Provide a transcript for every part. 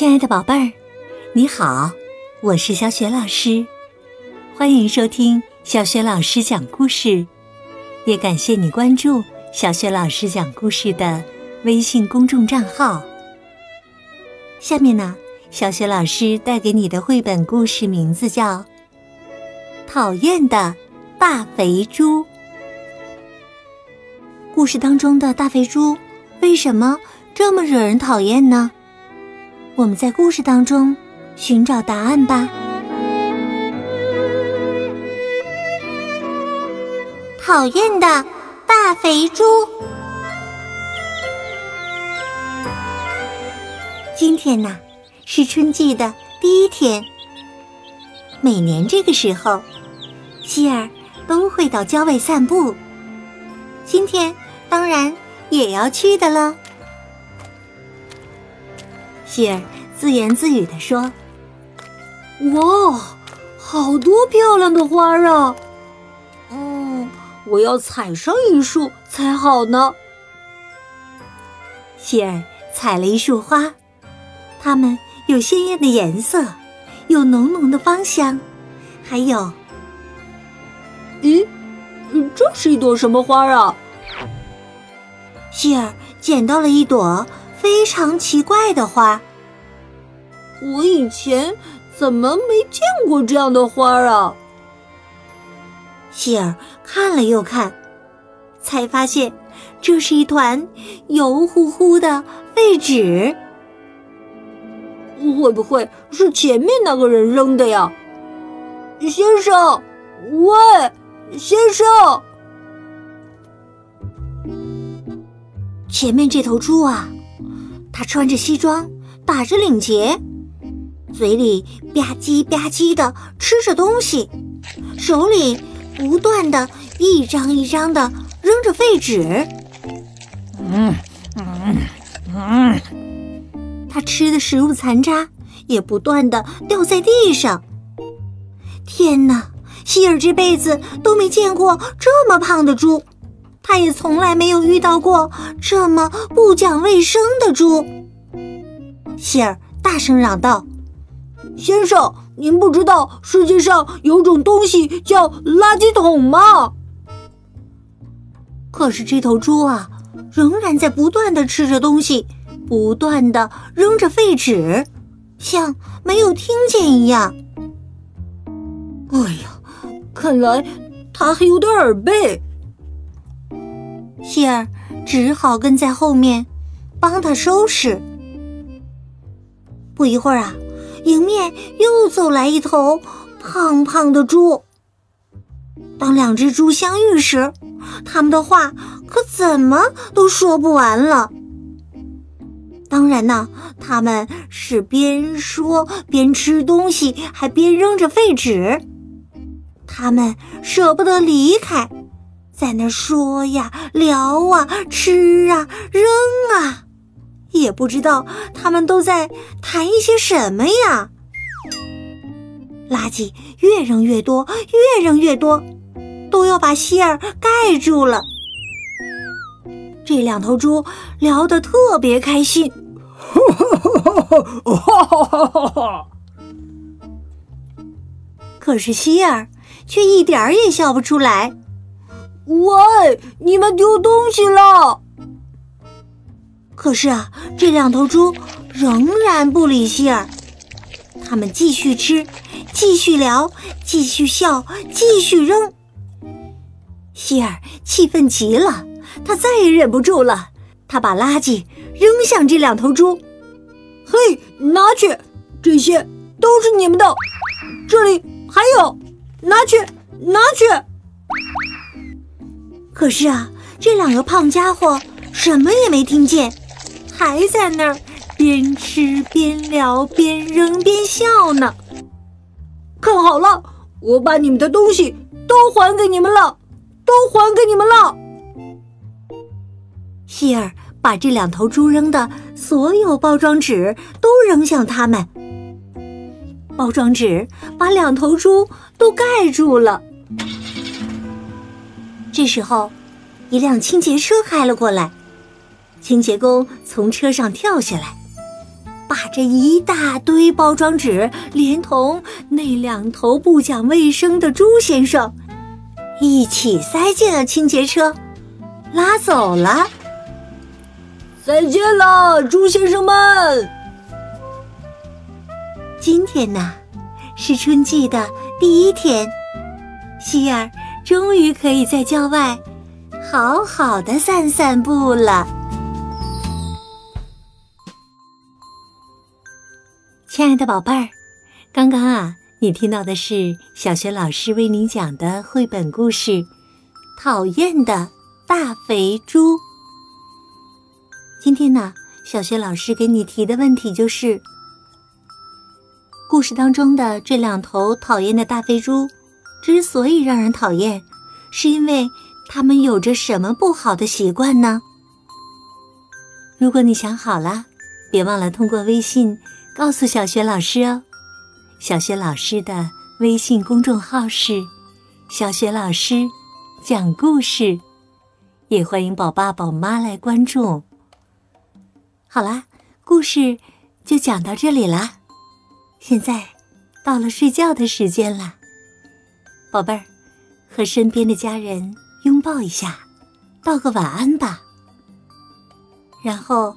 亲爱的宝贝儿，你好，我是小雪老师，欢迎收听小雪老师讲故事，也感谢你关注小雪老师讲故事的微信公众账号。下面呢，小雪老师带给你的绘本故事名字叫《讨厌的大肥猪》。故事当中的大肥猪为什么这么惹人讨厌呢？我们在故事当中寻找答案吧。讨厌的大肥猪。今天呢，是春季的第一天。每年这个时候，希尔都会到郊外散步。今天当然也要去的了。希尔自言自语地说：“哇，好多漂亮的花啊！嗯，我要采上一束才好呢。”希尔采了一束花，它们有鲜艳的颜色，有浓浓的芳香，还有……咦，这是一朵什么花啊？希尔捡到了一朵。非常奇怪的花，我以前怎么没见过这样的花啊？希尔看了又看，才发现这是一团油乎乎的废纸。会不会是前面那个人扔的呀？先生，喂，先生，前面这头猪啊！它穿着西装，打着领结，嘴里吧唧吧唧的吃着东西，手里不断的一张一张的扔着废纸。嗯嗯嗯，他吃的食物残渣也不断的掉在地上。天哪，希尔这辈子都没见过这么胖的猪。他也从来没有遇到过这么不讲卫生的猪。希尔大声嚷道：“先生，您不知道世界上有种东西叫垃圾桶吗？”可是这头猪啊，仍然在不断的吃着东西，不断的扔着废纸，像没有听见一样。哎呀，看来它还有点耳背。希尔只好跟在后面，帮他收拾。不一会儿啊，迎面又走来一头胖胖的猪。当两只猪相遇时，他们的话可怎么都说不完了。当然呢，他们是边说边吃东西，还边扔着废纸。他们舍不得离开。在那说呀、聊啊、吃啊、扔啊，也不知道他们都在谈一些什么呀。垃圾越扔越多，越扔越多，都要把希尔盖住了。这两头猪聊得特别开心，可是希尔却一点儿也笑不出来。喂，你们丢东西了！可是啊，这两头猪仍然不理希尔，他们继续吃，继续聊，继续笑，继续扔。希尔气愤极了，他再也忍不住了，他把垃圾扔向这两头猪。嘿，拿去，这些都是你们的。这里还有，拿去，拿去。可是啊，这两个胖家伙什么也没听见，还在那儿边吃边聊边扔边笑呢。看好了，我把你们的东西都还给你们了，都还给你们了。希尔把这两头猪扔的所有包装纸都扔向他们，包装纸把两头猪都盖住了。这时候，一辆清洁车开了过来。清洁工从车上跳下来，把这一大堆包装纸，连同那两头不讲卫生的猪先生，一起塞进了清洁车，拉走了。再见了，猪先生们！今天呢，是春季的第一天，希尔终于可以在郊外好好的散散步了。亲爱的宝贝儿，刚刚啊，你听到的是小学老师为你讲的绘本故事《讨厌的大肥猪》。今天呢，小学老师给你提的问题就是：故事当中的这两头讨厌的大肥猪，之所以让人讨厌，是因为它们有着什么不好的习惯呢？如果你想好了，别忘了通过微信。告诉小学老师哦，小学老师的微信公众号是“小学老师讲故事”，也欢迎宝爸宝妈来关注。好啦，故事就讲到这里啦，现在到了睡觉的时间了，宝贝儿，和身边的家人拥抱一下，道个晚安吧，然后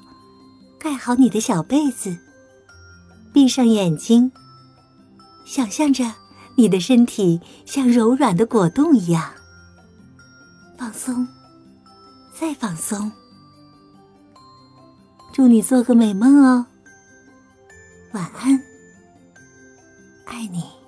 盖好你的小被子。闭上眼睛，想象着你的身体像柔软的果冻一样放松，再放松。祝你做个美梦哦，晚安，爱你。